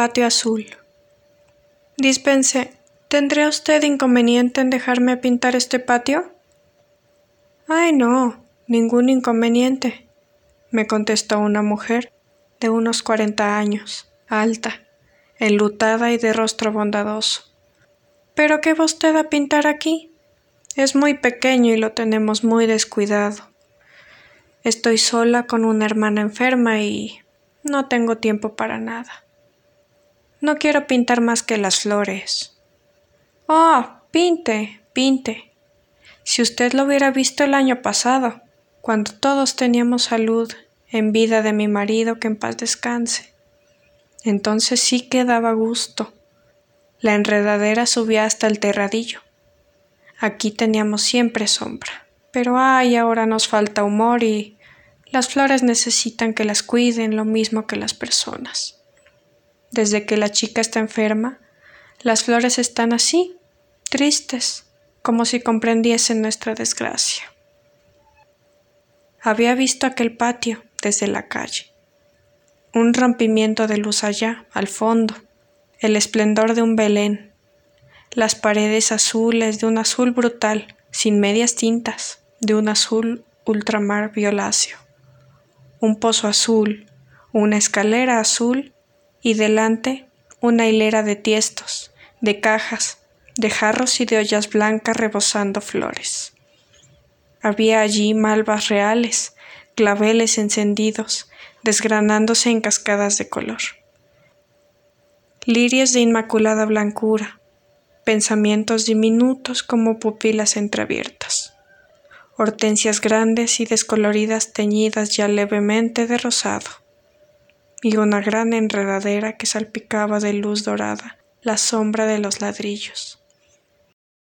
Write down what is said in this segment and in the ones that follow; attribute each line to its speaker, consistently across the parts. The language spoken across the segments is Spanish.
Speaker 1: patio azul. Dispense, ¿tendría usted inconveniente en dejarme pintar este patio? Ay, no, ningún inconveniente, me contestó una mujer de unos cuarenta años, alta, enlutada y de rostro bondadoso. ¿Pero qué va usted a pintar aquí? Es muy pequeño y lo tenemos muy descuidado. Estoy sola con una hermana enferma y no tengo tiempo para nada. No quiero pintar más que las flores. Oh, pinte, pinte. Si usted lo hubiera visto el año pasado, cuando todos teníamos salud, en vida de mi marido que en paz descanse. Entonces sí que daba gusto. La enredadera subía hasta el terradillo. Aquí teníamos siempre sombra. Pero ay, ahora nos falta humor y las flores necesitan que las cuiden lo mismo que las personas. Desde que la chica está enferma, las flores están así, tristes, como si comprendiesen nuestra desgracia. Había visto aquel patio desde la calle. Un rompimiento de luz allá, al fondo, el esplendor de un Belén, las paredes azules de un azul brutal, sin medias tintas, de un azul ultramar violáceo un pozo azul, una escalera azul y delante una hilera de tiestos, de cajas, de jarros y de ollas blancas rebosando flores. Había allí malvas reales, claveles encendidos, desgranándose en cascadas de color. Lirios de inmaculada blancura, pensamientos diminutos como pupilas entreabiertas hortensias grandes y descoloridas teñidas ya levemente de rosado, y una gran enredadera que salpicaba de luz dorada la sombra de los ladrillos.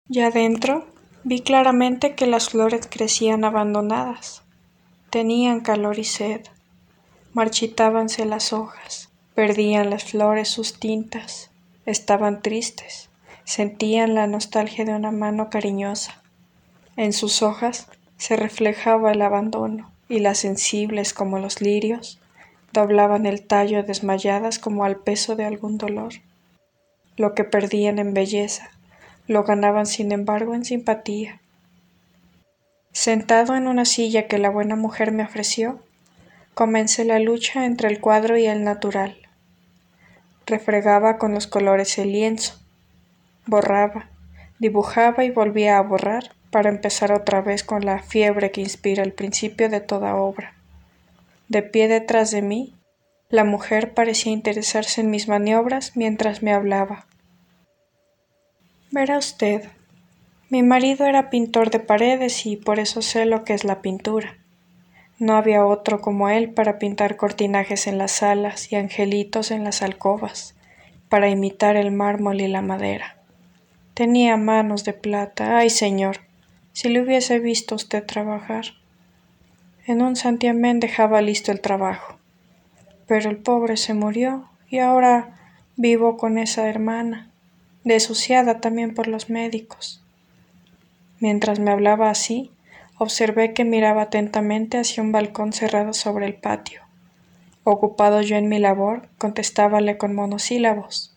Speaker 1: Ya dentro vi claramente que las flores crecían abandonadas, tenían calor y sed, marchitábanse las hojas, perdían las flores sus tintas, estaban tristes, sentían la nostalgia de una mano cariñosa. En sus hojas se reflejaba el abandono, y las sensibles como los lirios doblaban el tallo desmayadas como al peso de algún dolor. Lo que perdían en belleza, lo ganaban sin embargo en simpatía. Sentado en una silla que la buena mujer me ofreció, comencé la lucha entre el cuadro y el natural. Refregaba con los colores el lienzo, borraba, dibujaba y volvía a borrar, para empezar otra vez con la fiebre que inspira el principio de toda obra. De pie detrás de mí, la mujer parecía interesarse en mis maniobras mientras me hablaba. Verá usted, mi marido era pintor de paredes y por eso sé lo que es la pintura. No había otro como él para pintar cortinajes en las salas y angelitos en las alcobas, para imitar el mármol y la madera. Tenía manos de plata, ay señor, si le hubiese visto usted trabajar. En un santiamén dejaba listo el trabajo. Pero el pobre se murió y ahora vivo con esa hermana, desuciada también por los médicos. Mientras me hablaba así, observé que miraba atentamente hacia un balcón cerrado sobre el patio. Ocupado yo en mi labor, contestábale con monosílabos.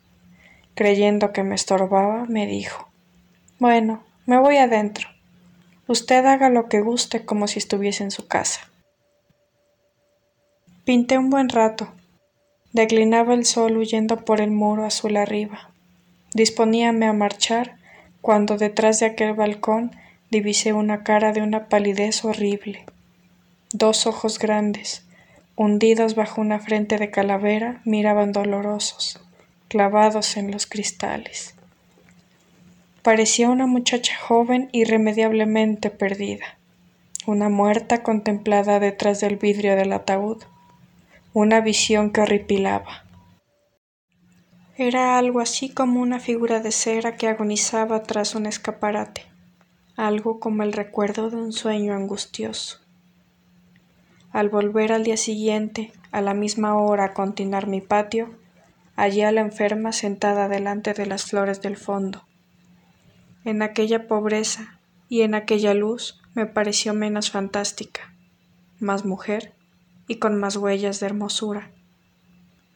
Speaker 1: Creyendo que me estorbaba, me dijo Bueno, me voy adentro. Usted haga lo que guste como si estuviese en su casa. Pinté un buen rato. Declinaba el sol huyendo por el muro azul arriba. Disponíame a marchar cuando detrás de aquel balcón divisé una cara de una palidez horrible. Dos ojos grandes, hundidos bajo una frente de calavera, miraban dolorosos, clavados en los cristales. Parecía una muchacha joven irremediablemente perdida, una muerta contemplada detrás del vidrio del ataúd, una visión que horripilaba. Era algo así como una figura de cera que agonizaba tras un escaparate, algo como el recuerdo de un sueño angustioso. Al volver al día siguiente, a la misma hora a continuar mi patio, hallé a la enferma sentada delante de las flores del fondo, en aquella pobreza y en aquella luz me pareció menos fantástica, más mujer y con más huellas de hermosura.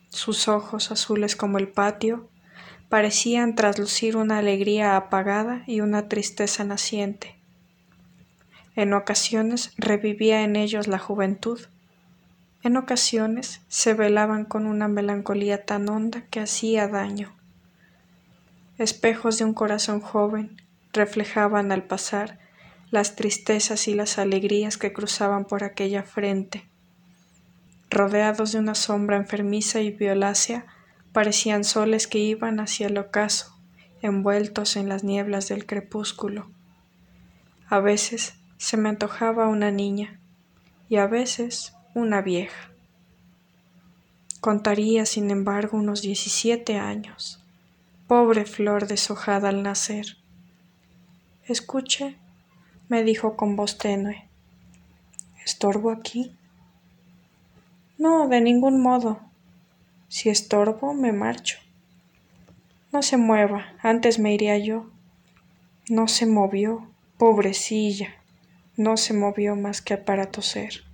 Speaker 1: Sus ojos, azules como el patio, parecían traslucir una alegría apagada y una tristeza naciente. En ocasiones revivía en ellos la juventud, en ocasiones se velaban con una melancolía tan honda que hacía daño. Espejos de un corazón joven reflejaban al pasar las tristezas y las alegrías que cruzaban por aquella frente. Rodeados de una sombra enfermiza y violácea, parecían soles que iban hacia el ocaso, envueltos en las nieblas del crepúsculo. A veces se me antojaba una niña y a veces una vieja. Contaría, sin embargo, unos diecisiete años. Pobre flor deshojada al nacer. Escuche, me dijo con voz tenue. ¿Estorbo aquí? No, de ningún modo. Si estorbo, me marcho. No se mueva, antes me iría yo. No se movió, pobrecilla. No se movió más que para toser.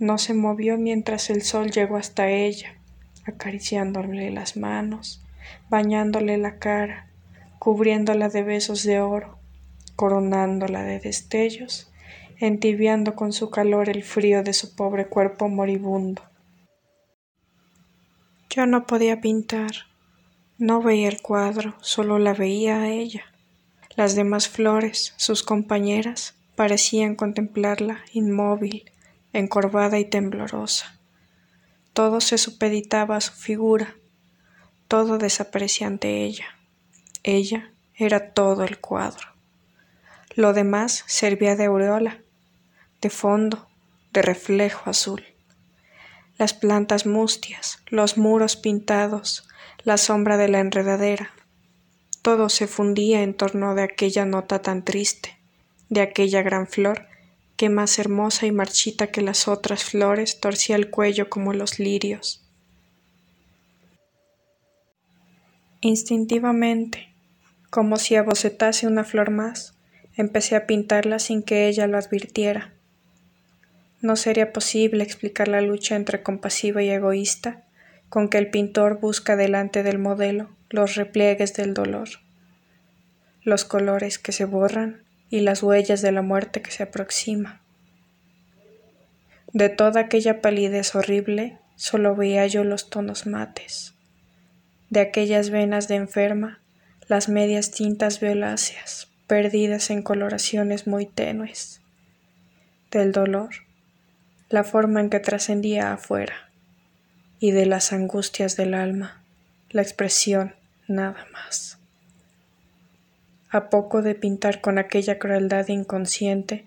Speaker 1: No se movió mientras el sol llegó hasta ella, acariciándole las manos, bañándole la cara, cubriéndola de besos de oro, coronándola de destellos, entibiando con su calor el frío de su pobre cuerpo moribundo. Yo no podía pintar, no veía el cuadro, solo la veía a ella. Las demás flores, sus compañeras, parecían contemplarla inmóvil, encorvada y temblorosa. Todo se supeditaba a su figura, todo desaparecía ante ella. Ella era todo el cuadro. Lo demás servía de aureola, de fondo, de reflejo azul. Las plantas mustias, los muros pintados, la sombra de la enredadera, todo se fundía en torno de aquella nota tan triste, de aquella gran flor que más hermosa y marchita que las otras flores torcía el cuello como los lirios. Instintivamente, como si abocetase una flor más, empecé a pintarla sin que ella lo advirtiera. No sería posible explicar la lucha entre compasiva y egoísta con que el pintor busca delante del modelo los repliegues del dolor, los colores que se borran y las huellas de la muerte que se aproxima. De toda aquella palidez horrible solo veía yo los tonos mates, de aquellas venas de enferma las medias tintas violáceas, perdidas en coloraciones muy tenues, del dolor, la forma en que trascendía afuera, y de las angustias del alma, la expresión nada más. A poco de pintar con aquella crueldad inconsciente,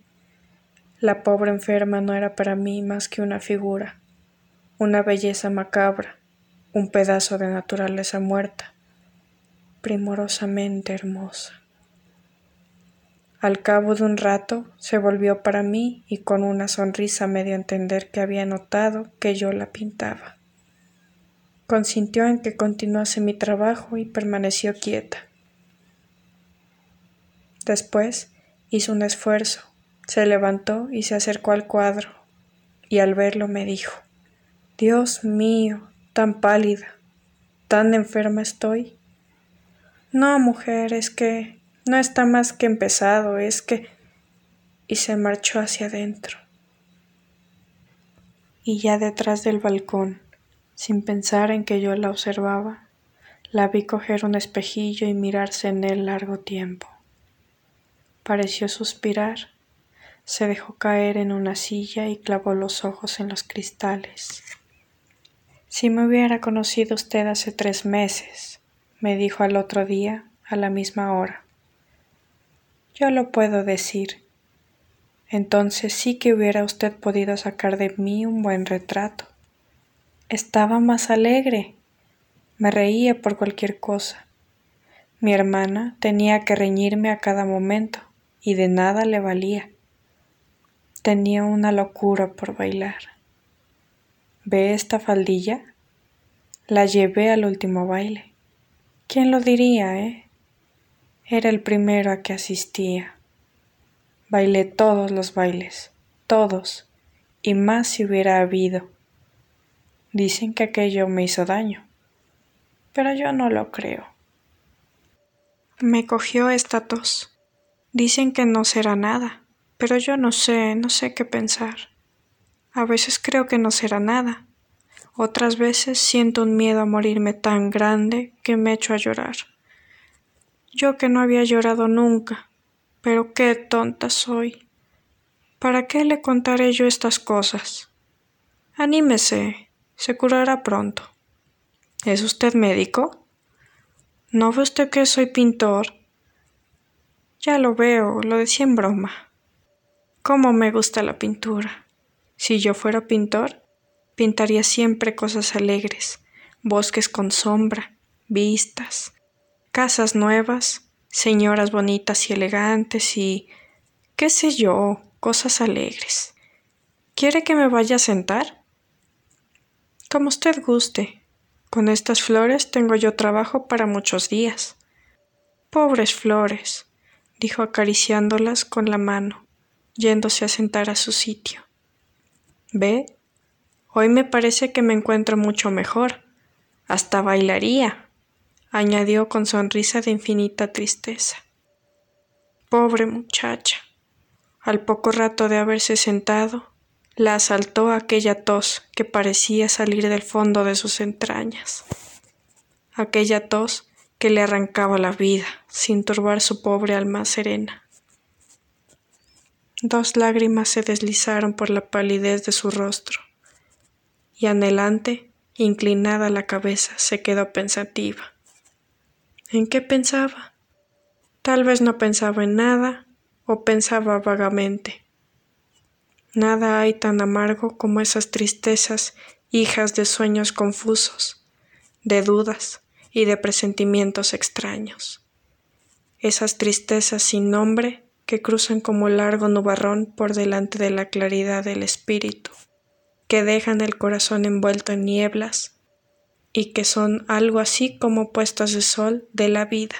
Speaker 1: la pobre enferma no era para mí más que una figura, una belleza macabra, un pedazo de naturaleza muerta, primorosamente hermosa. Al cabo de un rato se volvió para mí y con una sonrisa me dio a entender que había notado que yo la pintaba. Consintió en que continuase mi trabajo y permaneció quieta. Después hizo un esfuerzo, se levantó y se acercó al cuadro, y al verlo me dijo Dios mío, tan pálida, tan enferma estoy. No, mujer, es que no está más que empezado, es que... y se marchó hacia adentro. Y ya detrás del balcón, sin pensar en que yo la observaba, la vi coger un espejillo y mirarse en él largo tiempo. Pareció suspirar, se dejó caer en una silla y clavó los ojos en los cristales. Si me hubiera conocido usted hace tres meses, me dijo al otro día, a la misma hora. Yo lo puedo decir. Entonces sí que hubiera usted podido sacar de mí un buen retrato. Estaba más alegre. Me reía por cualquier cosa. Mi hermana tenía que reñirme a cada momento y de nada le valía. Tenía una locura por bailar. ¿Ve esta faldilla? La llevé al último baile. ¿Quién lo diría, eh? Era el primero a que asistía. Bailé todos los bailes, todos, y más si hubiera habido. Dicen que aquello me hizo daño, pero yo no lo creo. Me cogió esta tos. Dicen que no será nada, pero yo no sé, no sé qué pensar. A veces creo que no será nada. Otras veces siento un miedo a morirme tan grande que me echo a llorar. Yo que no había llorado nunca, pero qué tonta soy. ¿Para qué le contaré yo estas cosas? Anímese, se curará pronto. ¿Es usted médico? ¿No ve usted que soy pintor? Ya lo veo, lo decía en broma. ¿Cómo me gusta la pintura? Si yo fuera pintor, pintaría siempre cosas alegres, bosques con sombra, vistas, casas nuevas, señoras bonitas y elegantes y, qué sé yo, cosas alegres. ¿Quiere que me vaya a sentar? Como usted guste. Con estas flores tengo yo trabajo para muchos días. Pobres flores, dijo acariciándolas con la mano, yéndose a sentar a su sitio. ¿Ve? Hoy me parece que me encuentro mucho mejor. Hasta bailaría, añadió con sonrisa de infinita tristeza. Pobre muchacha. Al poco rato de haberse sentado, la asaltó aquella tos que parecía salir del fondo de sus entrañas, aquella tos que le arrancaba la vida sin turbar su pobre alma serena. Dos lágrimas se deslizaron por la palidez de su rostro, y anhelante, inclinada la cabeza, se quedó pensativa. ¿En qué pensaba? Tal vez no pensaba en nada, o pensaba vagamente. Nada hay tan amargo como esas tristezas hijas de sueños confusos, de dudas y de presentimientos extraños. Esas tristezas sin nombre que cruzan como largo nubarrón por delante de la claridad del espíritu, que dejan el corazón envuelto en nieblas y que son algo así como puestas de sol de la vida,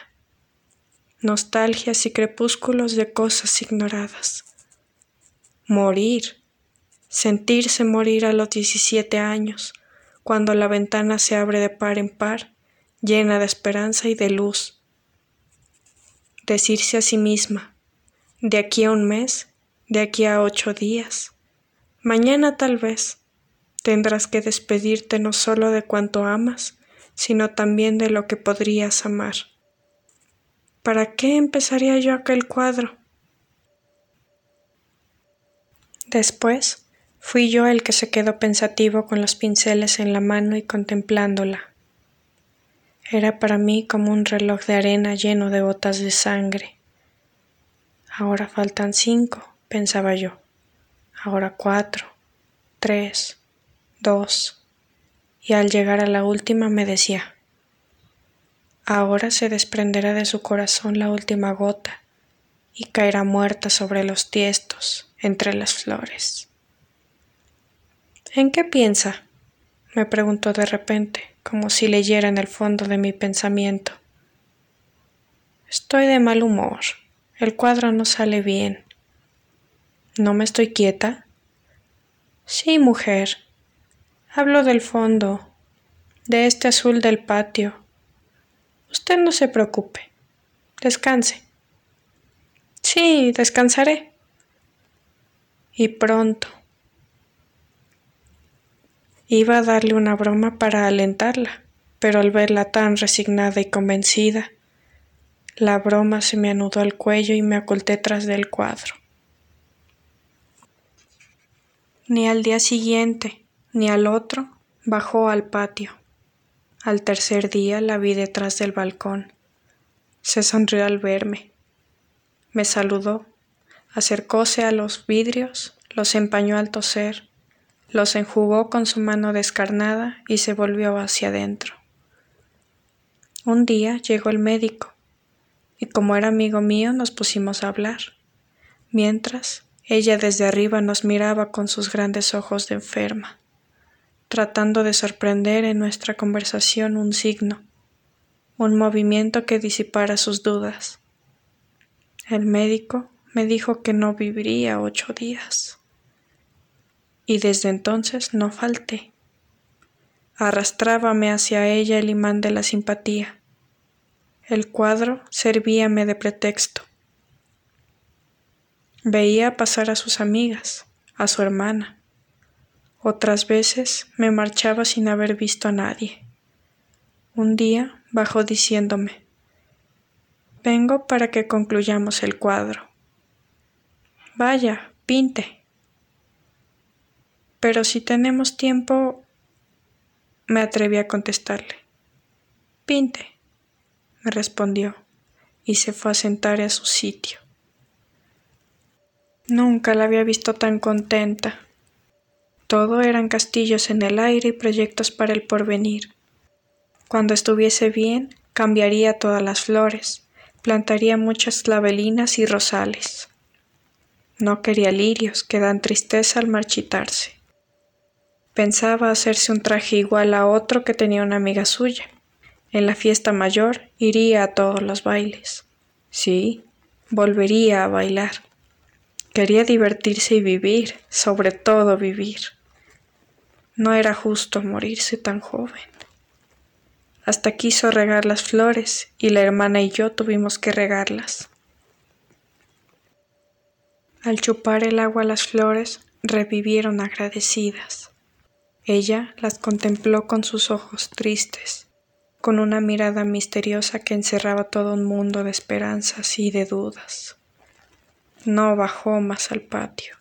Speaker 1: nostalgias y crepúsculos de cosas ignoradas Morir. Sentirse morir a los 17 años, cuando la ventana se abre de par en par, llena de esperanza y de luz. Decirse a sí misma, de aquí a un mes, de aquí a ocho días, mañana tal vez, tendrás que despedirte no solo de cuanto amas, sino también de lo que podrías amar. ¿Para qué empezaría yo aquel cuadro? Después fui yo el que se quedó pensativo con los pinceles en la mano y contemplándola. Era para mí como un reloj de arena lleno de gotas de sangre. Ahora faltan cinco, pensaba yo. Ahora cuatro, tres, dos. Y al llegar a la última me decía, ahora se desprenderá de su corazón la última gota y caerá muerta sobre los tiestos entre las flores. ¿En qué piensa? me preguntó de repente, como si leyera en el fondo de mi pensamiento. Estoy de mal humor. El cuadro no sale bien. ¿No me estoy quieta? Sí, mujer. Hablo del fondo, de este azul del patio. Usted no se preocupe. Descanse. Sí, descansaré y pronto. Iba a darle una broma para alentarla, pero al verla tan resignada y convencida, la broma se me anudó al cuello y me oculté tras del cuadro. Ni al día siguiente, ni al otro, bajó al patio. Al tercer día la vi detrás del balcón. Se sonrió al verme. Me saludó acercóse a los vidrios, los empañó al toser, los enjugó con su mano descarnada y se volvió hacia adentro. Un día llegó el médico, y como era amigo mío nos pusimos a hablar, mientras ella desde arriba nos miraba con sus grandes ojos de enferma, tratando de sorprender en nuestra conversación un signo, un movimiento que disipara sus dudas. El médico me dijo que no viviría ocho días. Y desde entonces no falté. Arrastrábame hacia ella el imán de la simpatía. El cuadro servíame de pretexto. Veía pasar a sus amigas, a su hermana. Otras veces me marchaba sin haber visto a nadie. Un día bajó diciéndome, Vengo para que concluyamos el cuadro. Vaya, pinte. Pero si tenemos tiempo, me atreví a contestarle. Pinte, me respondió, y se fue a sentar a su sitio. Nunca la había visto tan contenta. Todo eran castillos en el aire y proyectos para el porvenir. Cuando estuviese bien, cambiaría todas las flores, plantaría muchas clavelinas y rosales. No quería lirios que dan tristeza al marchitarse. Pensaba hacerse un traje igual a otro que tenía una amiga suya. En la fiesta mayor iría a todos los bailes. Sí, volvería a bailar. Quería divertirse y vivir, sobre todo vivir. No era justo morirse tan joven. Hasta quiso regar las flores y la hermana y yo tuvimos que regarlas. Al chupar el agua las flores revivieron agradecidas. Ella las contempló con sus ojos tristes, con una mirada misteriosa que encerraba todo un mundo de esperanzas y de dudas. No bajó más al patio.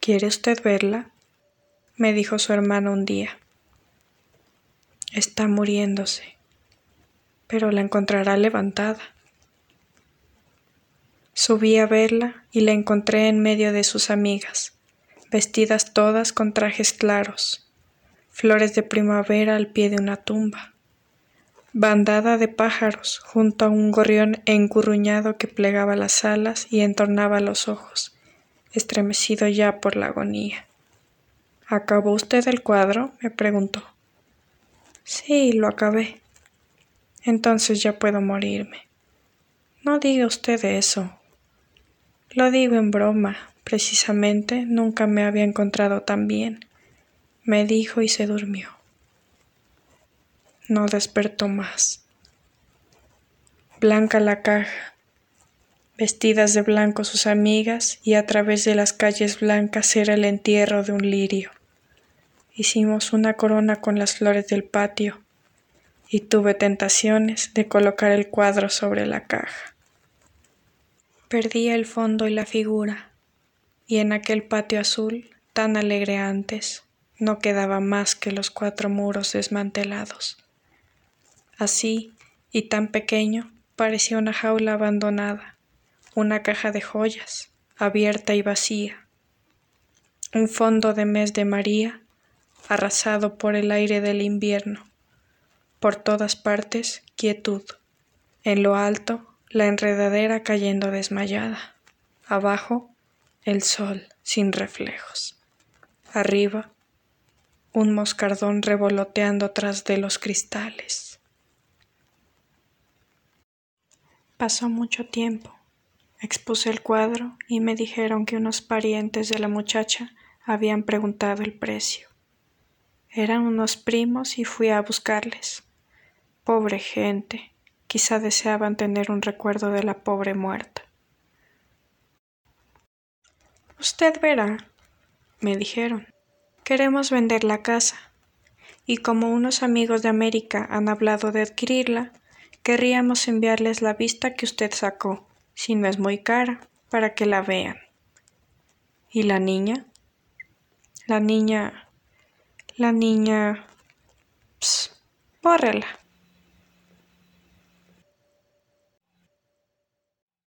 Speaker 1: ¿Quiere usted verla? me dijo su hermano un día. Está muriéndose, pero la encontrará levantada. Subí a verla y la encontré en medio de sus amigas, vestidas todas con trajes claros, flores de primavera al pie de una tumba, bandada de pájaros junto a un gorrión encurruñado que plegaba las alas y entornaba los ojos, estremecido ya por la agonía. ¿Acabó usted el cuadro? me preguntó. Sí, lo acabé. Entonces ya puedo morirme. No diga usted eso. Lo digo en broma. Precisamente nunca me había encontrado tan bien. Me dijo y se durmió. No despertó más. Blanca la caja, vestidas de blanco sus amigas y a través de las calles blancas era el entierro de un lirio. Hicimos una corona con las flores del patio y tuve tentaciones de colocar el cuadro sobre la caja. Perdía el fondo y la figura, y en aquel patio azul, tan alegre antes, no quedaba más que los cuatro muros desmantelados. Así, y tan pequeño, parecía una jaula abandonada, una caja de joyas, abierta y vacía. Un fondo de mes de María arrasado por el aire del invierno. Por todas partes, quietud. En lo alto, la enredadera cayendo desmayada. Abajo, el sol sin reflejos. Arriba, un moscardón revoloteando tras de los cristales. Pasó mucho tiempo. Expuse el cuadro y me dijeron que unos parientes de la muchacha habían preguntado el precio. Eran unos primos y fui a buscarles. Pobre gente, quizá deseaban tener un recuerdo de la pobre muerta. Usted verá, me dijeron, queremos vender la casa, y como unos amigos de América han hablado de adquirirla, querríamos enviarles la vista que usted sacó, si no es muy cara, para que la vean. ¿Y la niña? La niña la niña... Pss, bórrela.